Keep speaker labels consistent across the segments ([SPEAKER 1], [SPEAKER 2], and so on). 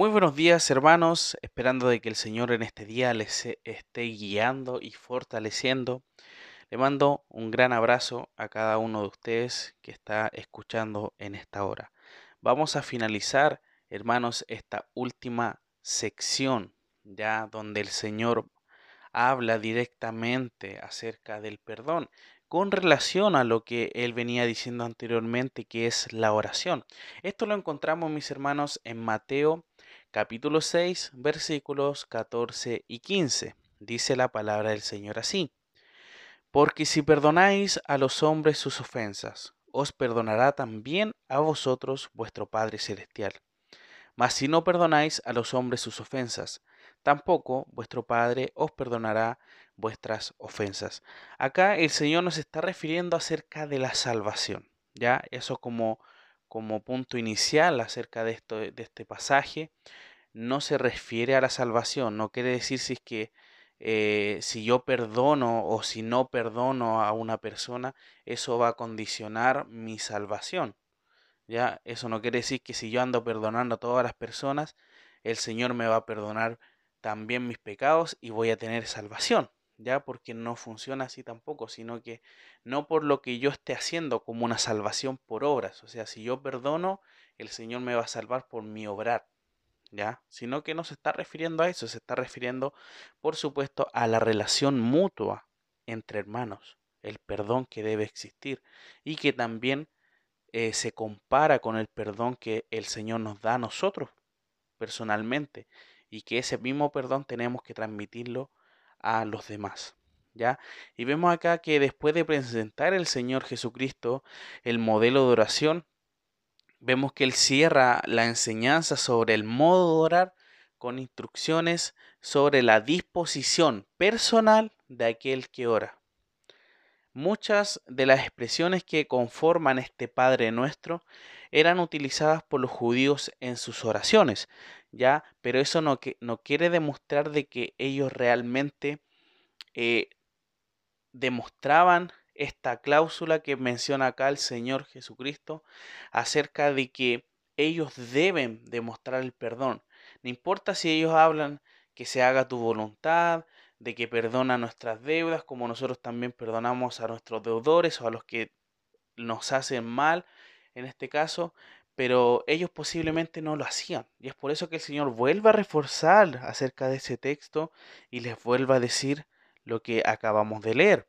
[SPEAKER 1] Muy buenos días hermanos, esperando de que el Señor en este día les e- esté guiando y fortaleciendo. Le mando un gran abrazo a cada uno de ustedes que está escuchando en esta hora. Vamos a finalizar, hermanos, esta última sección, ya donde el Señor habla directamente acerca del perdón con relación a lo que él venía diciendo anteriormente, que es la oración. Esto lo encontramos, mis hermanos, en Mateo capítulo 6, versículos 14 y 15. Dice la palabra del Señor así. Porque si perdonáis a los hombres sus ofensas, os perdonará también a vosotros vuestro Padre Celestial. Mas si no perdonáis a los hombres sus ofensas, tampoco vuestro Padre os perdonará vuestras ofensas. Acá el Señor nos está refiriendo acerca de la salvación, ¿ya? Eso como, como punto inicial acerca de, esto, de este pasaje. No se refiere a la salvación, no quiere decir si es que eh, si yo perdono o si no perdono a una persona, eso va a condicionar mi salvación. Ya, eso no quiere decir que si yo ando perdonando a todas las personas, el Señor me va a perdonar también mis pecados y voy a tener salvación. Ya, porque no funciona así tampoco, sino que no por lo que yo esté haciendo como una salvación por obras. O sea, si yo perdono, el Señor me va a salvar por mi obrar. ¿Ya? Sino que no se está refiriendo a eso, se está refiriendo, por supuesto, a la relación mutua entre hermanos, el perdón que debe existir y que también eh, se compara con el perdón que el Señor nos da a nosotros personalmente y que ese mismo perdón tenemos que transmitirlo a los demás. ¿Ya? Y vemos acá que después de presentar el Señor Jesucristo el modelo de oración, vemos que él cierra la enseñanza sobre el modo de orar con instrucciones sobre la disposición personal de aquel que ora. Muchas de las expresiones que conforman este Padre nuestro eran utilizadas por los judíos en sus oraciones, ya, pero eso no, que, no quiere demostrar de que ellos realmente eh, demostraban esta cláusula que menciona acá el Señor Jesucristo acerca de que ellos deben demostrar el perdón. No importa si ellos hablan que se haga tu voluntad, de que perdona nuestras deudas, como nosotros también perdonamos a nuestros deudores o a los que nos hacen mal, en este caso, pero ellos posiblemente no lo hacían. Y es por eso que el Señor vuelve a reforzar acerca de ese texto y les vuelve a decir lo que acabamos de leer.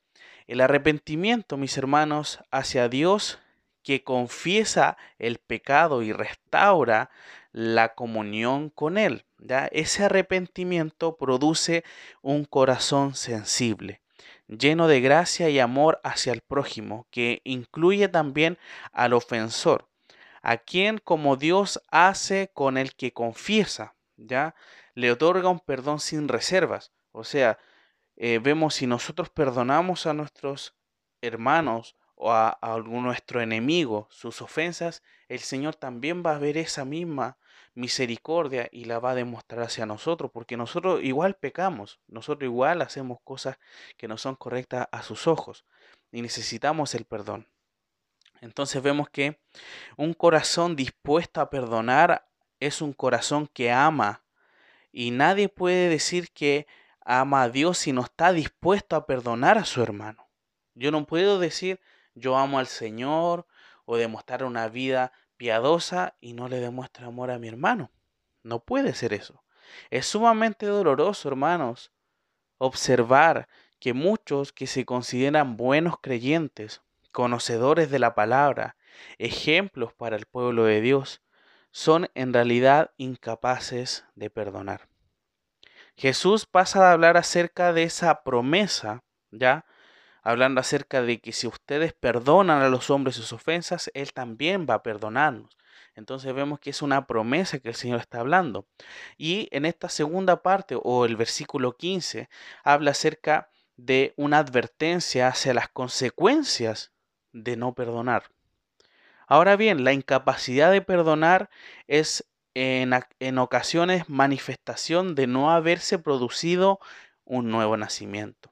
[SPEAKER 1] El arrepentimiento, mis hermanos, hacia Dios que confiesa el pecado y restaura la comunión con Él. ¿ya? Ese arrepentimiento produce un corazón sensible, lleno de gracia y amor hacia el prójimo, que incluye también al ofensor, a quien como Dios hace con el que confiesa, ¿ya? le otorga un perdón sin reservas. O sea, eh, vemos si nosotros perdonamos a nuestros hermanos o a, a algún nuestro enemigo sus ofensas, el Señor también va a ver esa misma misericordia y la va a demostrar hacia nosotros, porque nosotros igual pecamos, nosotros igual hacemos cosas que no son correctas a sus ojos y necesitamos el perdón. Entonces vemos que un corazón dispuesto a perdonar es un corazón que ama y nadie puede decir que ama a Dios si no está dispuesto a perdonar a su hermano. Yo no puedo decir yo amo al Señor o demostrar una vida piadosa y no le demuestra amor a mi hermano. No puede ser eso. Es sumamente doloroso, hermanos, observar que muchos que se consideran buenos creyentes, conocedores de la palabra, ejemplos para el pueblo de Dios, son en realidad incapaces de perdonar. Jesús pasa a hablar acerca de esa promesa, ¿ya? Hablando acerca de que si ustedes perdonan a los hombres sus ofensas, Él también va a perdonarnos. Entonces vemos que es una promesa que el Señor está hablando. Y en esta segunda parte, o el versículo 15, habla acerca de una advertencia hacia las consecuencias de no perdonar. Ahora bien, la incapacidad de perdonar es en, ocasiones manifestación de no haberse producido un nuevo nacimiento.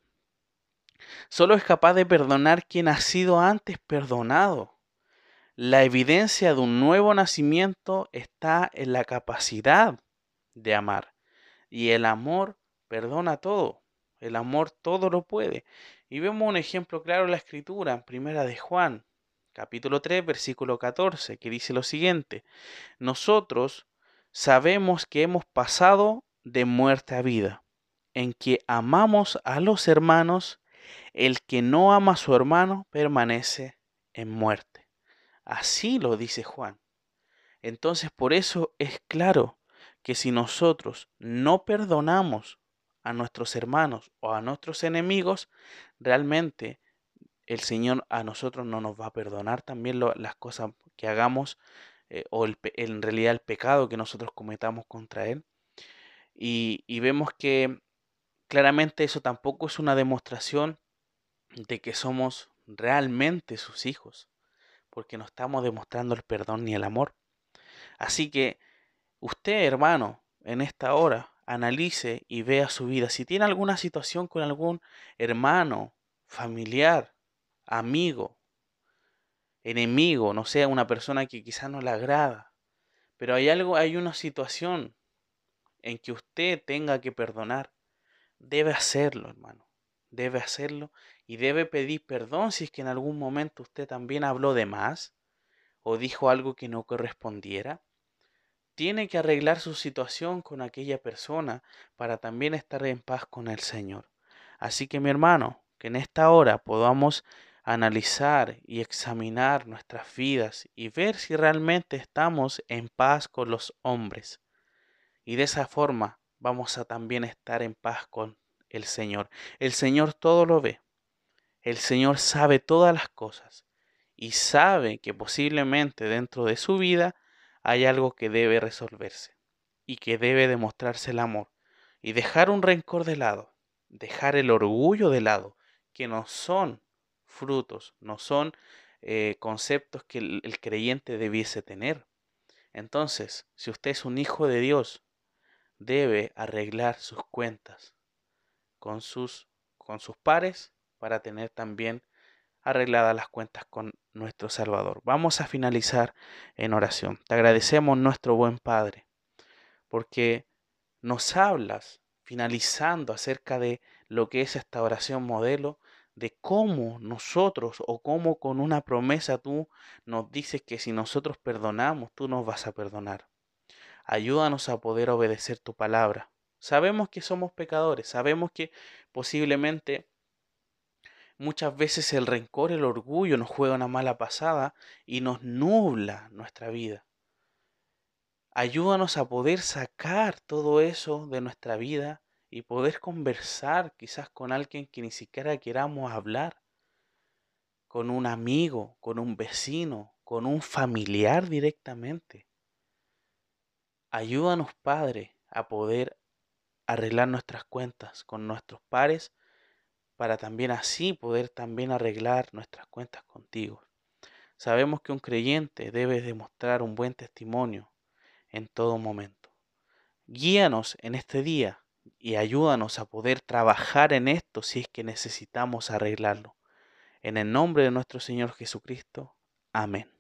[SPEAKER 1] Solo es capaz de perdonar quien ha sido antes perdonado. La evidencia de un nuevo nacimiento está en la capacidad de amar. Y el amor perdona todo. El amor todo lo puede. Y vemos un ejemplo claro en la escritura, en primera de Juan, capítulo 3, versículo 14, que dice lo siguiente, nosotros sabemos que hemos pasado de muerte a vida, en que amamos a los hermanos, el que no ama a su hermano permanece en muerte. Así lo dice Juan. Entonces por eso es claro que si nosotros no perdonamos a nuestros hermanos o a nuestros enemigos, realmente el Señor a nosotros no nos va a perdonar también las cosas que hagamos eh, o en realidad el pecado que nosotros cometamos contra Él. Y, y vemos que claramente eso tampoco es una demostración de que somos realmente sus hijos, porque no estamos demostrando el perdón ni el amor. Así que usted, hermano, en esta hora, analice y vea su vida. Si tiene alguna situación con algún hermano, familiar, amigo, enemigo, no sea una persona que quizás no le agrada, pero hay algo, hay una situación en que usted tenga que perdonar, debe hacerlo, hermano. Debe hacerlo y debe pedir perdón si es que en algún momento usted también habló de más o dijo algo que no correspondiera. Tiene que arreglar su situación con aquella persona para también estar en paz con el Señor. Así que mi hermano, que en esta hora podamos analizar y examinar nuestras vidas y ver si realmente estamos en paz con los hombres. Y de esa forma vamos a también estar en paz con el Señor. El Señor todo lo ve. El Señor sabe todas las cosas y sabe que posiblemente dentro de su vida hay algo que debe resolverse y que debe demostrarse el amor y dejar un rencor de lado, dejar el orgullo de lado, que no son frutos, no son eh, conceptos que el creyente debiese tener. Entonces, si usted es un hijo de Dios, debe arreglar sus cuentas con sus, con sus pares para tener también arregladas las cuentas con nuestro Salvador. Vamos a finalizar en oración. Te agradecemos nuestro buen Padre porque nos hablas finalizando acerca de lo que es esta oración modelo, de cómo nosotros o cómo con una promesa tú nos dices que si nosotros perdonamos, tú nos vas a perdonar. Ayúdanos a poder obedecer tu palabra. Sabemos que somos pecadores, sabemos que posiblemente muchas veces el rencor, el orgullo nos juega una mala pasada y nos nubla nuestra vida. Ayúdanos a poder sacar todo eso de nuestra vida y poder conversar quizás con alguien que ni siquiera queramos hablar, con un amigo, con un vecino, con un familiar directamente. Ayúdanos, Padre, a poder arreglar nuestras cuentas con nuestros pares para también así poder también arreglar nuestras cuentas contigo. Sabemos que un creyente debe demostrar un buen testimonio en todo momento. Guíanos en este día y ayúdanos a poder trabajar en esto si es que necesitamos arreglarlo. En el nombre de nuestro Señor Jesucristo. Amén.